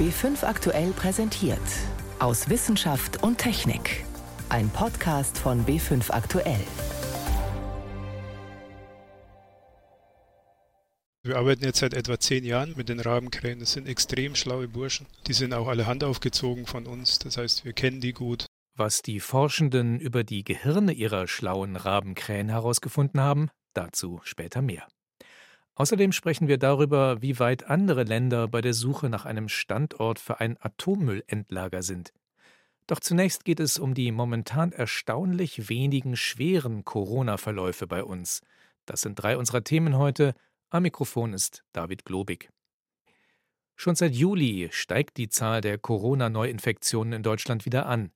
B5 aktuell präsentiert. Aus Wissenschaft und Technik. Ein Podcast von B5 aktuell. Wir arbeiten jetzt seit etwa zehn Jahren mit den Rabenkrähen. Das sind extrem schlaue Burschen. Die sind auch alle handaufgezogen von uns. Das heißt, wir kennen die gut. Was die Forschenden über die Gehirne ihrer schlauen Rabenkrähen herausgefunden haben, dazu später mehr. Außerdem sprechen wir darüber, wie weit andere Länder bei der Suche nach einem Standort für ein Atommüllendlager sind. Doch zunächst geht es um die momentan erstaunlich wenigen schweren Corona-Verläufe bei uns. Das sind drei unserer Themen heute. Am Mikrofon ist David Globig. Schon seit Juli steigt die Zahl der Corona-Neuinfektionen in Deutschland wieder an.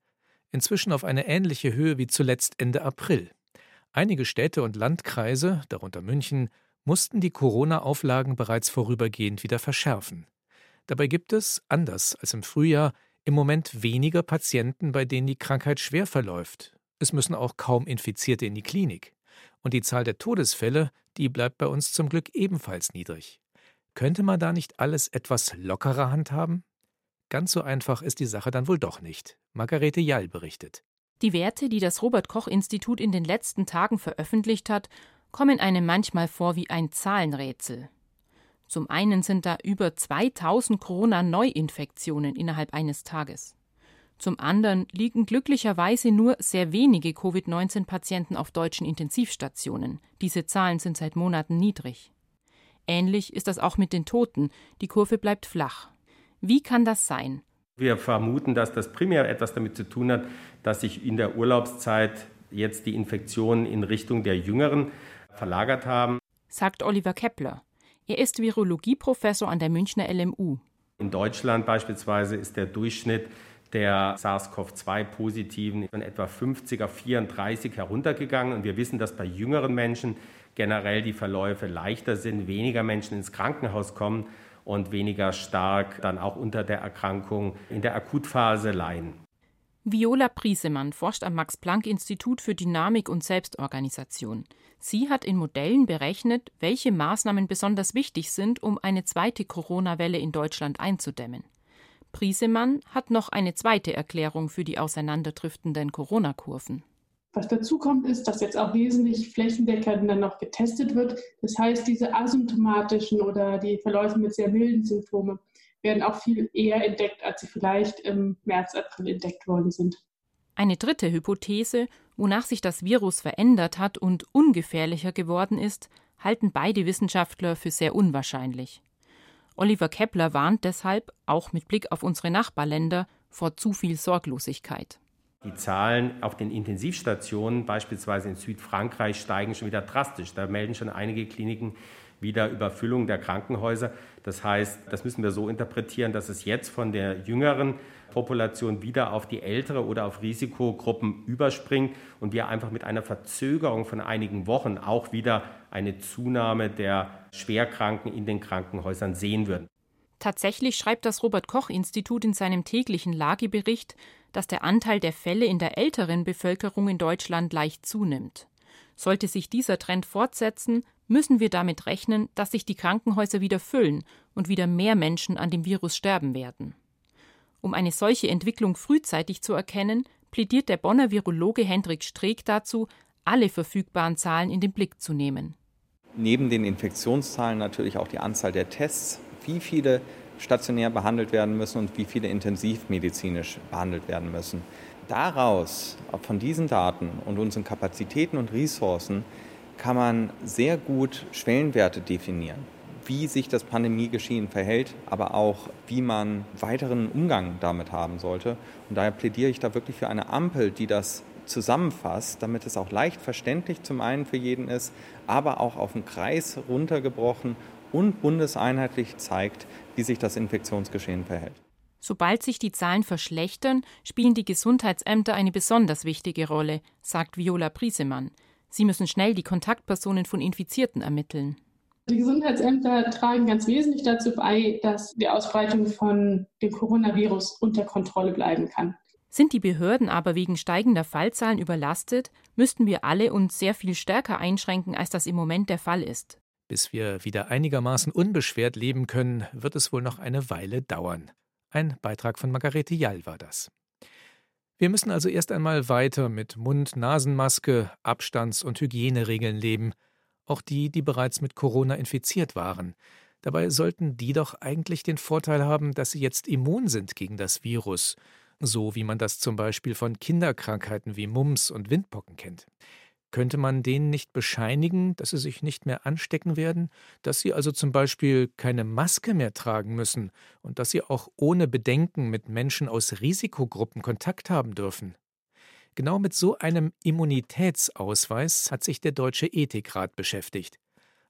Inzwischen auf eine ähnliche Höhe wie zuletzt Ende April. Einige Städte und Landkreise, darunter München, mussten die Corona-Auflagen bereits vorübergehend wieder verschärfen. Dabei gibt es, anders als im Frühjahr, im Moment weniger Patienten, bei denen die Krankheit schwer verläuft. Es müssen auch kaum Infizierte in die Klinik. Und die Zahl der Todesfälle, die bleibt bei uns zum Glück ebenfalls niedrig. Könnte man da nicht alles etwas lockerer handhaben? Ganz so einfach ist die Sache dann wohl doch nicht. Margarete Jall berichtet. Die Werte, die das Robert Koch Institut in den letzten Tagen veröffentlicht hat, kommen einem manchmal vor wie ein Zahlenrätsel. Zum einen sind da über 2000 Corona-Neuinfektionen innerhalb eines Tages. Zum anderen liegen glücklicherweise nur sehr wenige Covid-19-Patienten auf deutschen Intensivstationen. Diese Zahlen sind seit Monaten niedrig. Ähnlich ist das auch mit den Toten. Die Kurve bleibt flach. Wie kann das sein? Wir vermuten, dass das primär etwas damit zu tun hat, dass sich in der Urlaubszeit jetzt die Infektionen in Richtung der Jüngeren verlagert haben. Sagt Oliver Kepler. Er ist Virologieprofessor an der Münchner LMU. In Deutschland beispielsweise ist der Durchschnitt der SARS-CoV-2-Positiven von etwa 50 auf 34 heruntergegangen. Und wir wissen, dass bei jüngeren Menschen generell die Verläufe leichter sind, weniger Menschen ins Krankenhaus kommen und weniger stark dann auch unter der Erkrankung in der Akutphase leiden. Viola Priesemann forscht am Max-Planck-Institut für Dynamik und Selbstorganisation. Sie hat in Modellen berechnet, welche Maßnahmen besonders wichtig sind, um eine zweite Corona-Welle in Deutschland einzudämmen. Priesemann hat noch eine zweite Erklärung für die auseinanderdriftenden Corona-Kurven. Was dazu kommt, ist, dass jetzt auch wesentlich flächendeckender noch getestet wird. Das heißt, diese asymptomatischen oder die Verläufe mit sehr milden Symptomen werden auch viel eher entdeckt, als sie vielleicht im März, April entdeckt worden sind. Eine dritte Hypothese, wonach sich das Virus verändert hat und ungefährlicher geworden ist, halten beide Wissenschaftler für sehr unwahrscheinlich. Oliver Kepler warnt deshalb, auch mit Blick auf unsere Nachbarländer, vor zu viel Sorglosigkeit. Die Zahlen auf den Intensivstationen, beispielsweise in Südfrankreich, steigen schon wieder drastisch. Da melden schon einige Kliniken wieder Überfüllung der Krankenhäuser. Das heißt, das müssen wir so interpretieren, dass es jetzt von der jüngeren Population wieder auf die ältere oder auf Risikogruppen überspringt und wir einfach mit einer Verzögerung von einigen Wochen auch wieder eine Zunahme der Schwerkranken in den Krankenhäusern sehen würden. Tatsächlich schreibt das Robert Koch Institut in seinem täglichen Lagebericht, dass der Anteil der Fälle in der älteren Bevölkerung in Deutschland leicht zunimmt. Sollte sich dieser Trend fortsetzen, müssen wir damit rechnen, dass sich die Krankenhäuser wieder füllen und wieder mehr Menschen an dem Virus sterben werden. Um eine solche Entwicklung frühzeitig zu erkennen, plädiert der Bonner Virologe Hendrik Streeck dazu, alle verfügbaren Zahlen in den Blick zu nehmen. Neben den Infektionszahlen natürlich auch die Anzahl der Tests, wie viele stationär behandelt werden müssen und wie viele intensivmedizinisch behandelt werden müssen. Daraus, von diesen Daten und unseren Kapazitäten und Ressourcen, kann man sehr gut Schwellenwerte definieren, wie sich das Pandemiegeschehen verhält, aber auch wie man weiteren Umgang damit haben sollte. Und daher plädiere ich da wirklich für eine Ampel, die das zusammenfasst, damit es auch leicht verständlich zum einen für jeden ist, aber auch auf den Kreis runtergebrochen und bundeseinheitlich zeigt, wie sich das Infektionsgeschehen verhält. Sobald sich die Zahlen verschlechtern, spielen die Gesundheitsämter eine besonders wichtige Rolle, sagt Viola Priesemann. Sie müssen schnell die Kontaktpersonen von Infizierten ermitteln. Die Gesundheitsämter tragen ganz wesentlich dazu bei, dass die Ausbreitung von dem Coronavirus unter Kontrolle bleiben kann. Sind die Behörden aber wegen steigender Fallzahlen überlastet, müssten wir alle uns sehr viel stärker einschränken, als das im Moment der Fall ist. Bis wir wieder einigermaßen unbeschwert leben können, wird es wohl noch eine Weile dauern. Ein Beitrag von Margarete Jall war das. Wir müssen also erst einmal weiter mit Mund-Nasen-Maske, Abstands- und Hygieneregeln leben, auch die, die bereits mit Corona infiziert waren. Dabei sollten die doch eigentlich den Vorteil haben, dass sie jetzt immun sind gegen das Virus, so wie man das zum Beispiel von Kinderkrankheiten wie Mumps und Windpocken kennt. Könnte man denen nicht bescheinigen, dass sie sich nicht mehr anstecken werden, dass sie also zum Beispiel keine Maske mehr tragen müssen und dass sie auch ohne Bedenken mit Menschen aus Risikogruppen Kontakt haben dürfen? Genau mit so einem Immunitätsausweis hat sich der Deutsche Ethikrat beschäftigt.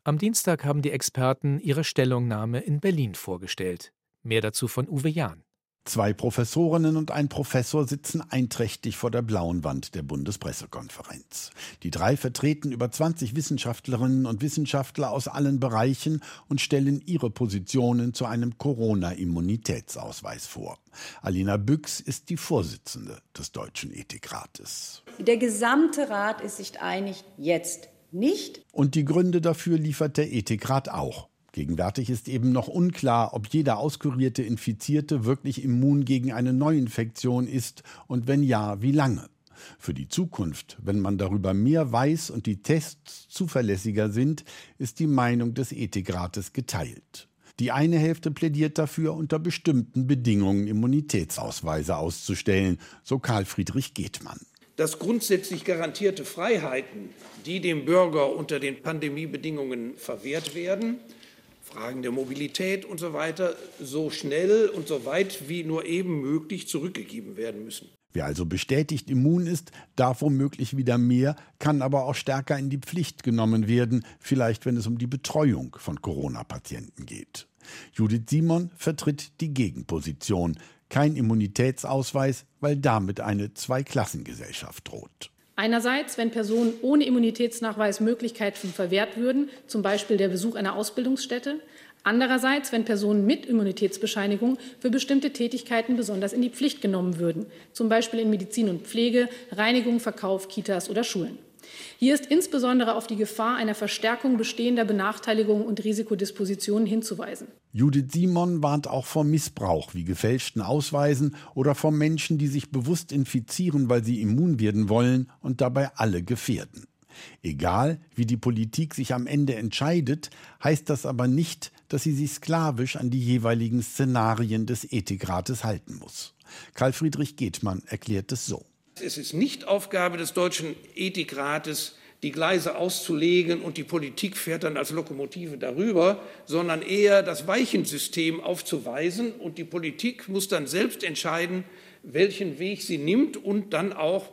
Am Dienstag haben die Experten ihre Stellungnahme in Berlin vorgestellt. Mehr dazu von Uwe Jahn. Zwei Professorinnen und ein Professor sitzen einträchtig vor der blauen Wand der Bundespressekonferenz. Die drei vertreten über 20 Wissenschaftlerinnen und Wissenschaftler aus allen Bereichen und stellen ihre Positionen zu einem Corona-Immunitätsausweis vor. Alina Büchs ist die Vorsitzende des Deutschen Ethikrates. Der gesamte Rat ist sich einig, jetzt nicht. Und die Gründe dafür liefert der Ethikrat auch. Gegenwärtig ist eben noch unklar, ob jeder auskurierte Infizierte wirklich immun gegen eine Neuinfektion ist und wenn ja, wie lange. Für die Zukunft, wenn man darüber mehr weiß und die Tests zuverlässiger sind, ist die Meinung des Ethikrates geteilt. Die eine Hälfte plädiert dafür, unter bestimmten Bedingungen Immunitätsausweise auszustellen, so Karl Friedrich Gethmann. Dass grundsätzlich garantierte Freiheiten, die dem Bürger unter den Pandemiebedingungen verwehrt werden, Fragen der Mobilität und so weiter so schnell und so weit wie nur eben möglich zurückgegeben werden müssen. Wer also bestätigt immun ist, darf womöglich wieder mehr, kann aber auch stärker in die Pflicht genommen werden, vielleicht wenn es um die Betreuung von Corona-Patienten geht. Judith Simon vertritt die Gegenposition. Kein Immunitätsausweis, weil damit eine Zweiklassengesellschaft droht. Einerseits, wenn Personen ohne Immunitätsnachweis Möglichkeiten verwehrt würden, zum Beispiel der Besuch einer Ausbildungsstätte. Andererseits, wenn Personen mit Immunitätsbescheinigung für bestimmte Tätigkeiten besonders in die Pflicht genommen würden, zum Beispiel in Medizin und Pflege, Reinigung, Verkauf, Kitas oder Schulen. Hier ist insbesondere auf die Gefahr einer Verstärkung bestehender Benachteiligungen und Risikodispositionen hinzuweisen. Judith Simon warnt auch vor Missbrauch wie gefälschten Ausweisen oder vor Menschen, die sich bewusst infizieren, weil sie immun werden wollen und dabei alle gefährden. Egal, wie die Politik sich am Ende entscheidet, heißt das aber nicht, dass sie sich sklavisch an die jeweiligen Szenarien des Ethikrates halten muss. Karl Friedrich Gethmann erklärt es so. Es ist nicht Aufgabe des Deutschen Ethikrates, die Gleise auszulegen und die Politik fährt dann als Lokomotive darüber, sondern eher das Weichensystem aufzuweisen und die Politik muss dann selbst entscheiden, welchen Weg sie nimmt und dann auch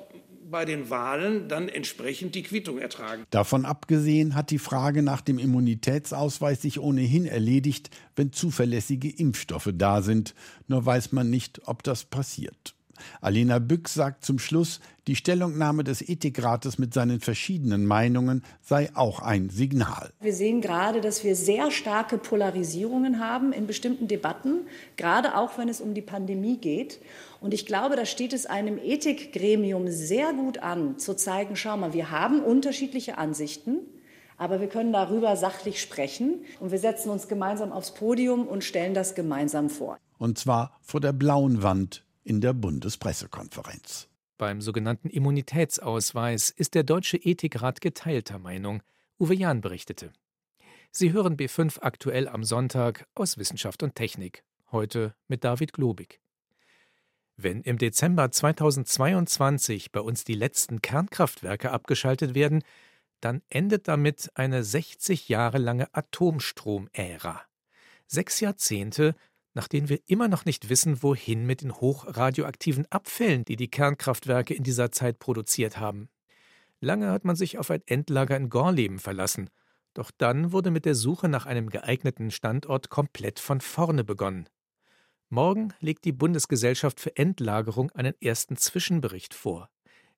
bei den Wahlen dann entsprechend die Quittung ertragen. Davon abgesehen hat die Frage nach dem Immunitätsausweis sich ohnehin erledigt, wenn zuverlässige Impfstoffe da sind. Nur weiß man nicht, ob das passiert. Alena Büchs sagt zum Schluss, die Stellungnahme des Ethikrates mit seinen verschiedenen Meinungen sei auch ein Signal. Wir sehen gerade, dass wir sehr starke Polarisierungen haben in bestimmten Debatten, gerade auch wenn es um die Pandemie geht. Und ich glaube, da steht es einem Ethikgremium sehr gut an, zu zeigen, schau mal, wir haben unterschiedliche Ansichten. Aber wir können darüber sachlich sprechen und wir setzen uns gemeinsam aufs Podium und stellen das gemeinsam vor. Und zwar vor der blauen Wand in der Bundespressekonferenz. Beim sogenannten Immunitätsausweis ist der Deutsche Ethikrat geteilter Meinung, Uwe Jahn berichtete. Sie hören B5 aktuell am Sonntag aus Wissenschaft und Technik, heute mit David Globig. Wenn im Dezember 2022 bei uns die letzten Kernkraftwerke abgeschaltet werden, dann endet damit eine 60 Jahre lange Atomstrom-Ära. Sechs Jahrzehnte, nach denen wir immer noch nicht wissen, wohin mit den hochradioaktiven Abfällen, die die Kernkraftwerke in dieser Zeit produziert haben. Lange hat man sich auf ein Endlager in Gorleben verlassen, doch dann wurde mit der Suche nach einem geeigneten Standort komplett von vorne begonnen. Morgen legt die Bundesgesellschaft für Endlagerung einen ersten Zwischenbericht vor.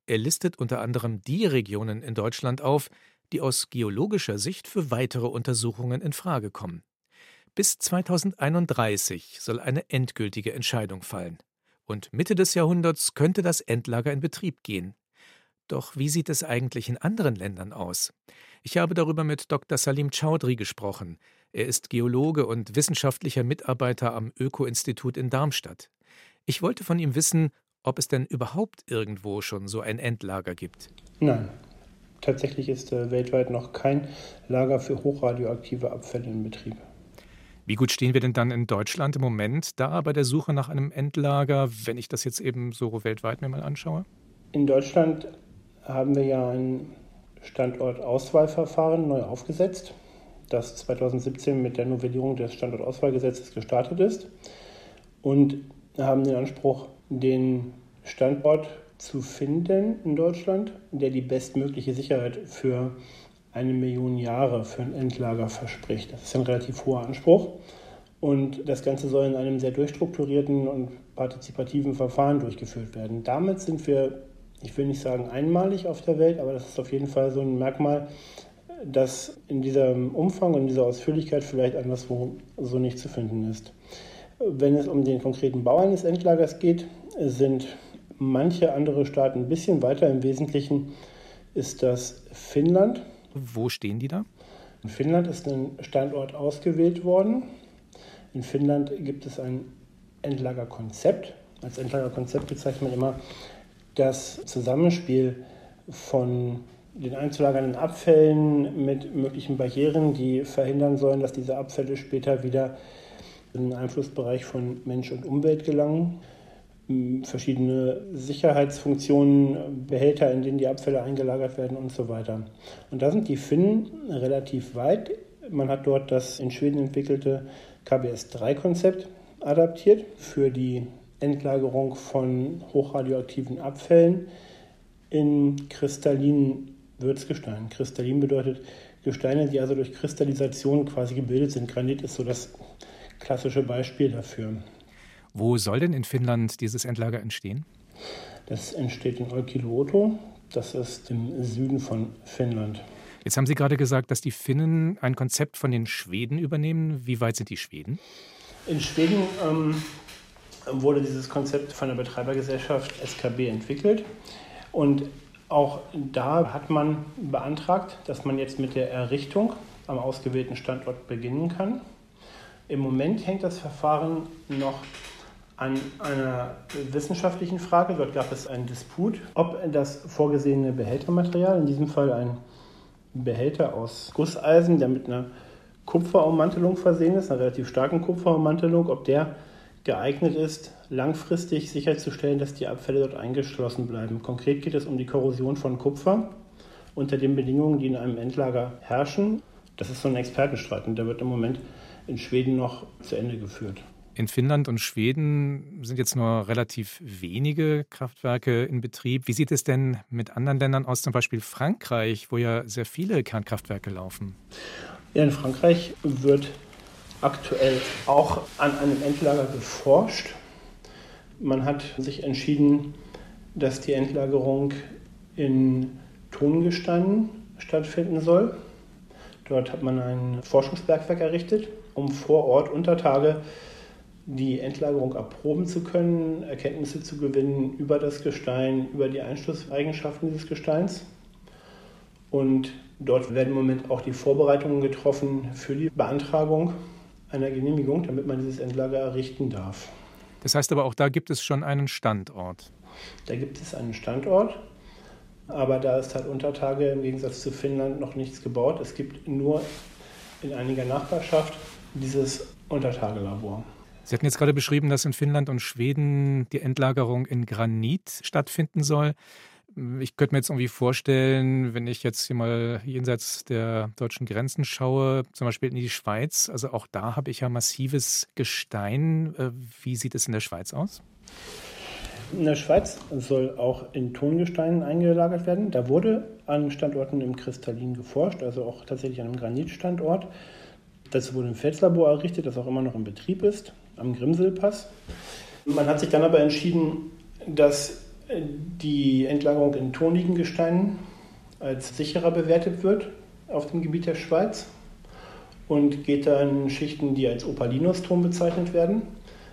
Er listet unter anderem die Regionen in Deutschland auf, die aus geologischer Sicht für weitere Untersuchungen in Frage kommen. Bis 2031 soll eine endgültige Entscheidung fallen. Und Mitte des Jahrhunderts könnte das Endlager in Betrieb gehen. Doch wie sieht es eigentlich in anderen Ländern aus? Ich habe darüber mit Dr. Salim Chaudhry gesprochen. Er ist Geologe und wissenschaftlicher Mitarbeiter am Öko-Institut in Darmstadt. Ich wollte von ihm wissen, ob es denn überhaupt irgendwo schon so ein Endlager gibt. Nein, tatsächlich ist äh, weltweit noch kein Lager für hochradioaktive Abfälle in Betrieb. Wie gut stehen wir denn dann in Deutschland im Moment da bei der Suche nach einem Endlager, wenn ich das jetzt eben so weltweit mir mal anschaue? In Deutschland haben wir ja ein Standortauswahlverfahren neu aufgesetzt, das 2017 mit der Novellierung des Standortauswahlgesetzes gestartet ist und haben den Anspruch, den Standort zu finden in Deutschland, der die bestmögliche Sicherheit für eine Million Jahre für ein Endlager verspricht. Das ist ein relativ hoher Anspruch. Und das Ganze soll in einem sehr durchstrukturierten und partizipativen Verfahren durchgeführt werden. Damit sind wir, ich will nicht sagen einmalig auf der Welt, aber das ist auf jeden Fall so ein Merkmal, das in diesem Umfang und dieser Ausführlichkeit vielleicht anderswo so nicht zu finden ist. Wenn es um den konkreten Bau eines Endlagers geht, sind manche andere Staaten ein bisschen weiter. Im Wesentlichen ist das Finnland. Wo stehen die da? In Finnland ist ein Standort ausgewählt worden. In Finnland gibt es ein Endlagerkonzept. Als Endlagerkonzept bezeichnet man immer das Zusammenspiel von den einzulagernden Abfällen mit möglichen Barrieren, die verhindern sollen, dass diese Abfälle später wieder in den Einflussbereich von Mensch und Umwelt gelangen verschiedene Sicherheitsfunktionen, Behälter, in denen die Abfälle eingelagert werden und so weiter. Und da sind die Finnen relativ weit. Man hat dort das in Schweden entwickelte KBS-3-Konzept adaptiert für die Endlagerung von hochradioaktiven Abfällen in kristallinen Würzgesteinen. Kristallin bedeutet Gesteine, die also durch Kristallisation quasi gebildet sind. Granit ist so das klassische Beispiel dafür. Wo soll denn in Finnland dieses Endlager entstehen? Das entsteht in Olkiluoto. Das ist im Süden von Finnland. Jetzt haben Sie gerade gesagt, dass die Finnen ein Konzept von den Schweden übernehmen. Wie weit sind die Schweden? In Schweden ähm, wurde dieses Konzept von der Betreibergesellschaft SKB entwickelt. Und auch da hat man beantragt, dass man jetzt mit der Errichtung am ausgewählten Standort beginnen kann. Im Moment hängt das Verfahren noch an einer wissenschaftlichen Frage. Dort gab es einen Disput, ob das vorgesehene Behältermaterial, in diesem Fall ein Behälter aus Gusseisen, der mit einer Kupferummantelung versehen ist, einer relativ starken Kupferummantelung, ob der geeignet ist, langfristig sicherzustellen, dass die Abfälle dort eingeschlossen bleiben. Konkret geht es um die Korrosion von Kupfer unter den Bedingungen, die in einem Endlager herrschen. Das ist so ein Expertenstreit und der wird im Moment in Schweden noch zu Ende geführt. In Finnland und Schweden sind jetzt nur relativ wenige Kraftwerke in Betrieb. Wie sieht es denn mit anderen Ländern aus, zum Beispiel Frankreich, wo ja sehr viele Kernkraftwerke laufen? Ja, in Frankreich wird aktuell auch an einem Endlager geforscht. Man hat sich entschieden, dass die Endlagerung in Tongesteinen stattfinden soll. Dort hat man ein Forschungsbergwerk errichtet, um vor Ort unter Tage die Endlagerung erproben zu können, Erkenntnisse zu gewinnen über das Gestein, über die Einschlusseigenschaften dieses Gesteins. Und dort werden im Moment auch die Vorbereitungen getroffen für die Beantragung einer Genehmigung, damit man dieses Endlager errichten darf. Das heißt aber auch, da gibt es schon einen Standort. Da gibt es einen Standort, aber da ist halt unter Tage im Gegensatz zu Finnland noch nichts gebaut. Es gibt nur in einiger Nachbarschaft dieses Untertagelabor. Sie hatten jetzt gerade beschrieben, dass in Finnland und Schweden die Endlagerung in Granit stattfinden soll. Ich könnte mir jetzt irgendwie vorstellen, wenn ich jetzt hier mal jenseits der deutschen Grenzen schaue, zum Beispiel in die Schweiz, also auch da habe ich ja massives Gestein. Äh, wie sieht es in der Schweiz aus? In der Schweiz soll auch in Tongesteinen eingelagert werden. Da wurde an Standorten im Kristallin geforscht, also auch tatsächlich an einem Granitstandort. Das wurde ein Felslabor errichtet, das auch immer noch in Betrieb ist am Grimselpass. Man hat sich dann aber entschieden, dass die Entlagerung in tonigen Gesteinen als sicherer bewertet wird auf dem Gebiet der Schweiz und geht dann Schichten, die als Opalinuston bezeichnet werden,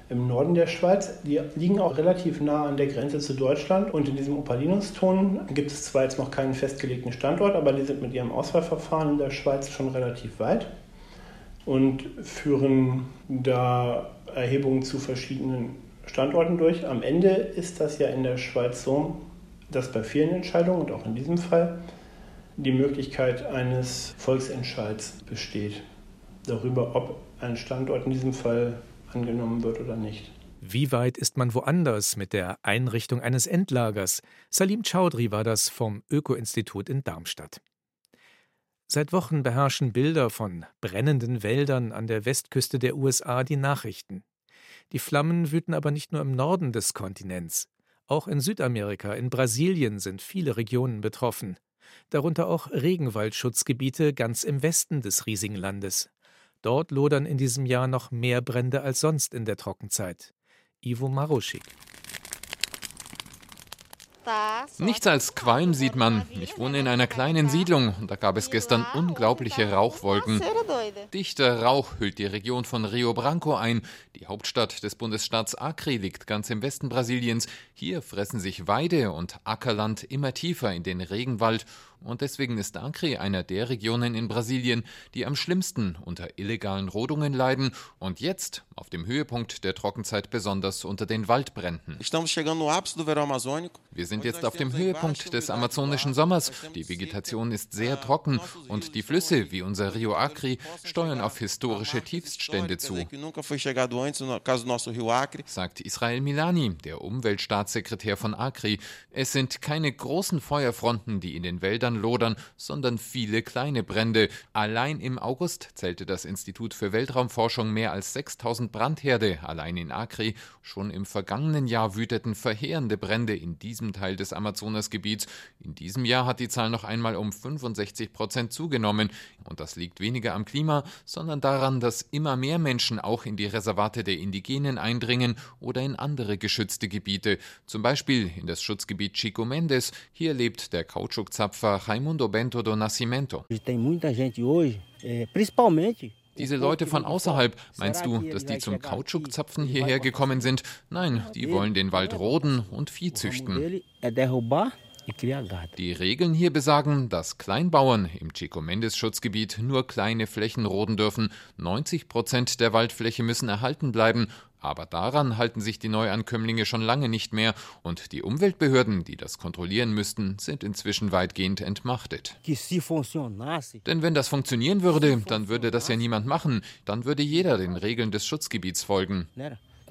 im Norden der Schweiz. Die liegen auch relativ nah an der Grenze zu Deutschland und in diesem Opalinuston gibt es zwar jetzt noch keinen festgelegten Standort, aber die sind mit ihrem Auswahlverfahren in der Schweiz schon relativ weit. und führen da Erhebungen zu verschiedenen Standorten durch. Am Ende ist das ja in der Schweiz so, dass bei vielen Entscheidungen und auch in diesem Fall die Möglichkeit eines Volksentscheids besteht darüber, ob ein Standort in diesem Fall angenommen wird oder nicht. Wie weit ist man woanders mit der Einrichtung eines Endlagers? Salim Chaudhry war das vom Öko-Institut in Darmstadt. Seit Wochen beherrschen Bilder von brennenden Wäldern an der Westküste der USA die Nachrichten. Die Flammen wüten aber nicht nur im Norden des Kontinents. Auch in Südamerika, in Brasilien sind viele Regionen betroffen. Darunter auch Regenwaldschutzgebiete ganz im Westen des riesigen Landes. Dort lodern in diesem Jahr noch mehr Brände als sonst in der Trockenzeit. Ivo Maruschik. Nichts als Qualm sieht man. Ich wohne in einer kleinen Siedlung und da gab es gestern unglaubliche Rauchwolken. Dichter Rauch hüllt die Region von Rio Branco ein. Die Hauptstadt des Bundesstaats Acre liegt ganz im Westen Brasiliens. Hier fressen sich Weide und Ackerland immer tiefer in den Regenwald und deswegen ist Acre einer der Regionen in Brasilien, die am schlimmsten unter illegalen Rodungen leiden und jetzt auf dem Höhepunkt der Trockenzeit besonders unter den Waldbränden. Wir sind jetzt auf dem Höhepunkt des amazonischen Sommers. Die Vegetation ist sehr trocken und die Flüsse wie unser Rio Acre steuern auf historische Tiefststände zu, sagt Israel Milani, der Umweltstaatssekretär von Acre. Es sind keine großen Feuerfronten, die in den Wäldern Wäldern lodern, sondern viele kleine Brände. Allein im August zählte das Institut für Weltraumforschung mehr als 6000 Brandherde, allein in Acre. Schon im vergangenen Jahr wüteten verheerende Brände in diesem Teil des Amazonasgebiets. In diesem Jahr hat die Zahl noch einmal um 65 Prozent zugenommen. Und das liegt weniger am Klima, sondern daran, dass immer mehr Menschen auch in die Reservate der Indigenen eindringen oder in andere geschützte Gebiete, zum Beispiel in das Schutzgebiet Chico Mendes. Hier lebt der Kautschukzapfer Raimundo Bento do Nascimento. Diese Leute von außerhalb, meinst du, dass die zum Kautschukzapfen hierher gekommen sind? Nein, die wollen den Wald roden und Vieh züchten. Die Regeln hier besagen, dass Kleinbauern im Chico Mendes Schutzgebiet nur kleine Flächen roden dürfen. 90 Prozent der Waldfläche müssen erhalten bleiben aber daran halten sich die Neuankömmlinge schon lange nicht mehr und die Umweltbehörden, die das kontrollieren müssten, sind inzwischen weitgehend entmachtet. Denn wenn das funktionieren würde, dann würde das ja niemand machen, dann würde jeder den Regeln des Schutzgebiets folgen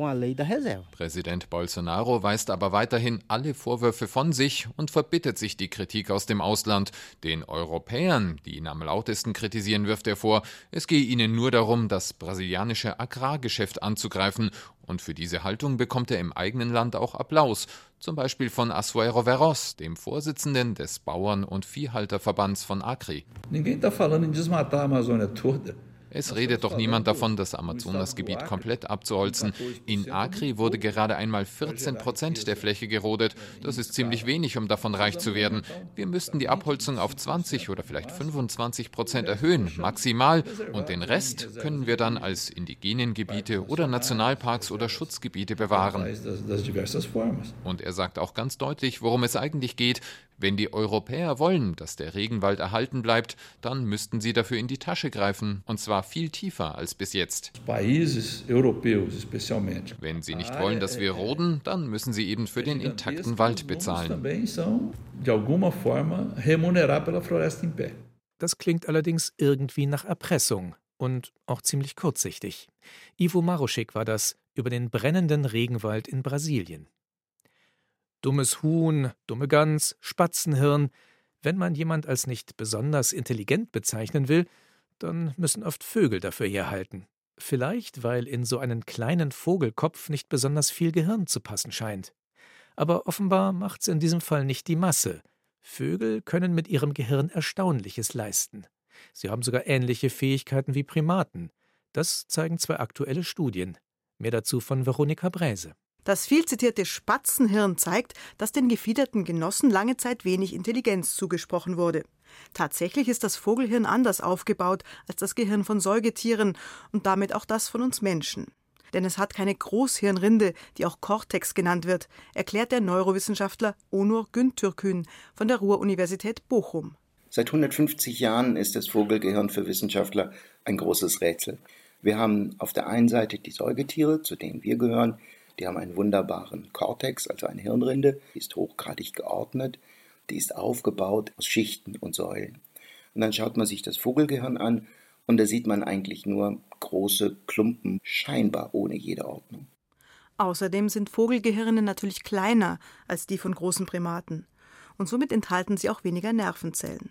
com a lei da reserva. Präsident Bolsonaro weist aber weiterhin alle Vorwürfe von sich und verbittet sich die Kritik aus dem Ausland. Den Europäern, die ihn am lautesten kritisieren, wirft er vor, es gehe ihnen nur darum, das brasilianische Agrargeschäft anzugreifen. Und für diese Haltung bekommt er im eigenen Land auch Applaus, zum Beispiel von Asuero Veros, dem Vorsitzenden des Bauern- und Viehhalterverbands von Acre. Ninguém está falando em desmatar a Amazônia toda. Es redet doch niemand davon, das Amazonasgebiet komplett abzuholzen. In Acre wurde gerade einmal 14 Prozent der Fläche gerodet. Das ist ziemlich wenig, um davon reich zu werden. Wir müssten die Abholzung auf 20 oder vielleicht 25 Prozent erhöhen, maximal. Und den Rest können wir dann als indigenen Gebiete oder Nationalparks oder Schutzgebiete bewahren. Und er sagt auch ganz deutlich, worum es eigentlich geht. Wenn die Europäer wollen, dass der Regenwald erhalten bleibt, dann müssten sie dafür in die Tasche greifen, und zwar viel tiefer als bis jetzt. Wenn sie nicht wollen, dass wir roden, dann müssen sie eben für den intakten Wald bezahlen. Das klingt allerdings irgendwie nach Erpressung und auch ziemlich kurzsichtig. Ivo Maruschik war das über den brennenden Regenwald in Brasilien. Dummes Huhn, dumme Gans, Spatzenhirn. Wenn man jemand als nicht besonders intelligent bezeichnen will, dann müssen oft Vögel dafür herhalten. Vielleicht, weil in so einen kleinen Vogelkopf nicht besonders viel Gehirn zu passen scheint. Aber offenbar macht's in diesem Fall nicht die Masse. Vögel können mit ihrem Gehirn Erstaunliches leisten. Sie haben sogar ähnliche Fähigkeiten wie Primaten. Das zeigen zwei aktuelle Studien. Mehr dazu von Veronika Bräse. Das viel zitierte Spatzenhirn zeigt, dass den gefiederten Genossen lange Zeit wenig Intelligenz zugesprochen wurde. Tatsächlich ist das Vogelhirn anders aufgebaut als das Gehirn von Säugetieren und damit auch das von uns Menschen. Denn es hat keine Großhirnrinde, die auch Cortex genannt wird, erklärt der Neurowissenschaftler Onur Güntürkün von der Ruhr-Universität Bochum. Seit 150 Jahren ist das Vogelgehirn für Wissenschaftler ein großes Rätsel. Wir haben auf der einen Seite die Säugetiere, zu denen wir gehören. Die haben einen wunderbaren Kortex, also eine Hirnrinde, die ist hochgradig geordnet, die ist aufgebaut aus Schichten und Säulen. Und dann schaut man sich das Vogelgehirn an und da sieht man eigentlich nur große Klumpen, scheinbar ohne jede Ordnung. Außerdem sind Vogelgehirne natürlich kleiner als die von großen Primaten und somit enthalten sie auch weniger Nervenzellen.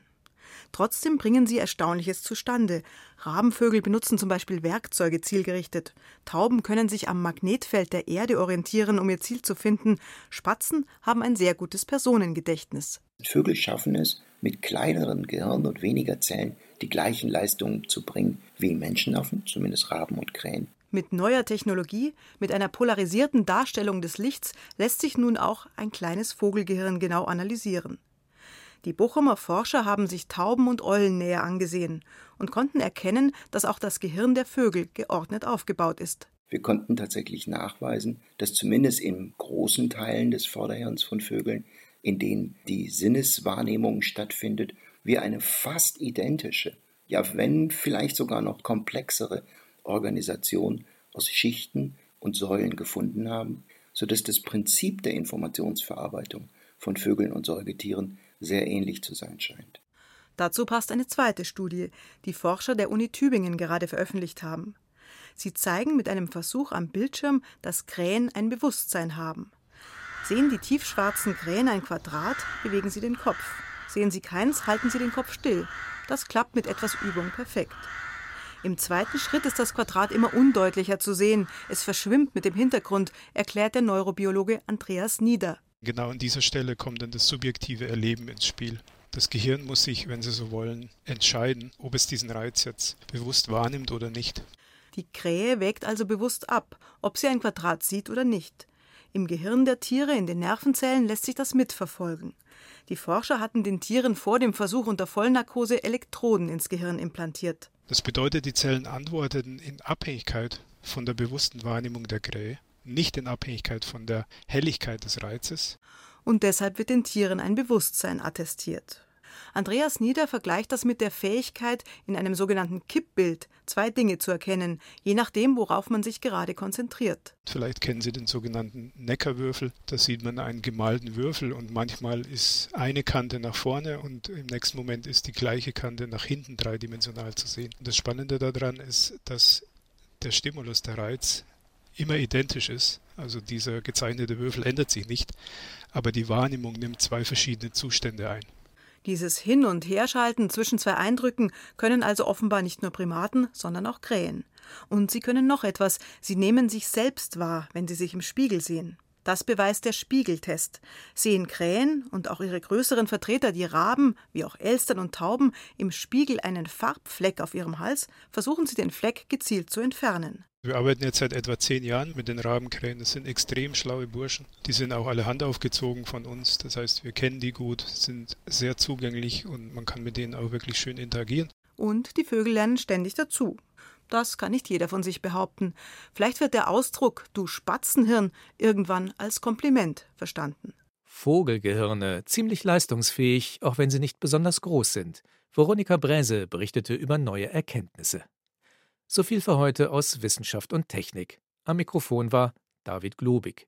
Trotzdem bringen sie Erstaunliches zustande. Rabenvögel benutzen zum Beispiel Werkzeuge zielgerichtet. Tauben können sich am Magnetfeld der Erde orientieren, um ihr Ziel zu finden. Spatzen haben ein sehr gutes Personengedächtnis. Vögel schaffen es, mit kleineren Gehirn und weniger Zellen die gleichen Leistungen zu bringen wie Menschenaffen, zumindest Raben und Krähen. Mit neuer Technologie, mit einer polarisierten Darstellung des Lichts lässt sich nun auch ein kleines Vogelgehirn genau analysieren. Die Bochumer Forscher haben sich Tauben und Eulen näher angesehen und konnten erkennen, dass auch das Gehirn der Vögel geordnet aufgebaut ist. Wir konnten tatsächlich nachweisen, dass zumindest in großen Teilen des Vorderhirns von Vögeln, in denen die Sinneswahrnehmung stattfindet, wir eine fast identische, ja wenn vielleicht sogar noch komplexere Organisation aus Schichten und Säulen gefunden haben, sodass das Prinzip der Informationsverarbeitung von Vögeln und Säugetieren sehr ähnlich zu sein scheint. Dazu passt eine zweite Studie, die Forscher der Uni Tübingen gerade veröffentlicht haben. Sie zeigen mit einem Versuch am Bildschirm, dass Krähen ein Bewusstsein haben. Sehen die tiefschwarzen Krähen ein Quadrat, bewegen sie den Kopf. Sehen sie keins, halten sie den Kopf still. Das klappt mit etwas Übung perfekt. Im zweiten Schritt ist das Quadrat immer undeutlicher zu sehen. Es verschwimmt mit dem Hintergrund, erklärt der Neurobiologe Andreas Nieder. Genau an dieser Stelle kommt dann das subjektive Erleben ins Spiel. Das Gehirn muss sich, wenn Sie so wollen, entscheiden, ob es diesen Reiz jetzt bewusst wahrnimmt oder nicht. Die Krähe wägt also bewusst ab, ob sie ein Quadrat sieht oder nicht. Im Gehirn der Tiere, in den Nervenzellen, lässt sich das mitverfolgen. Die Forscher hatten den Tieren vor dem Versuch unter Vollnarkose Elektroden ins Gehirn implantiert. Das bedeutet, die Zellen antworteten in Abhängigkeit von der bewussten Wahrnehmung der Krähe nicht in Abhängigkeit von der Helligkeit des Reizes. Und deshalb wird den Tieren ein Bewusstsein attestiert. Andreas Nieder vergleicht das mit der Fähigkeit, in einem sogenannten Kippbild zwei Dinge zu erkennen, je nachdem, worauf man sich gerade konzentriert. Vielleicht kennen Sie den sogenannten Neckerwürfel. Da sieht man einen gemalten Würfel und manchmal ist eine Kante nach vorne und im nächsten Moment ist die gleiche Kante nach hinten dreidimensional zu sehen. Und das Spannende daran ist, dass der Stimulus, der Reiz, immer identisch ist. Also dieser gezeichnete Würfel ändert sich nicht, aber die Wahrnehmung nimmt zwei verschiedene Zustände ein. Dieses Hin- und Herschalten zwischen zwei Eindrücken können also offenbar nicht nur Primaten, sondern auch Krähen. Und sie können noch etwas, sie nehmen sich selbst wahr, wenn sie sich im Spiegel sehen. Das beweist der Spiegeltest. Sehen Krähen und auch ihre größeren Vertreter, die Raben, wie auch Elstern und Tauben, im Spiegel einen Farbfleck auf ihrem Hals, versuchen sie den Fleck gezielt zu entfernen. Wir arbeiten jetzt seit etwa zehn Jahren mit den Rabenkrähen. Das sind extrem schlaue Burschen. Die sind auch alle handaufgezogen von uns. Das heißt, wir kennen die gut, sind sehr zugänglich und man kann mit denen auch wirklich schön interagieren. Und die Vögel lernen ständig dazu. Das kann nicht jeder von sich behaupten. Vielleicht wird der Ausdruck du Spatzenhirn irgendwann als Kompliment verstanden. Vogelgehirne, ziemlich leistungsfähig, auch wenn sie nicht besonders groß sind. Veronika Bräse berichtete über neue Erkenntnisse. So viel für heute aus Wissenschaft und Technik. Am Mikrofon war David Globig.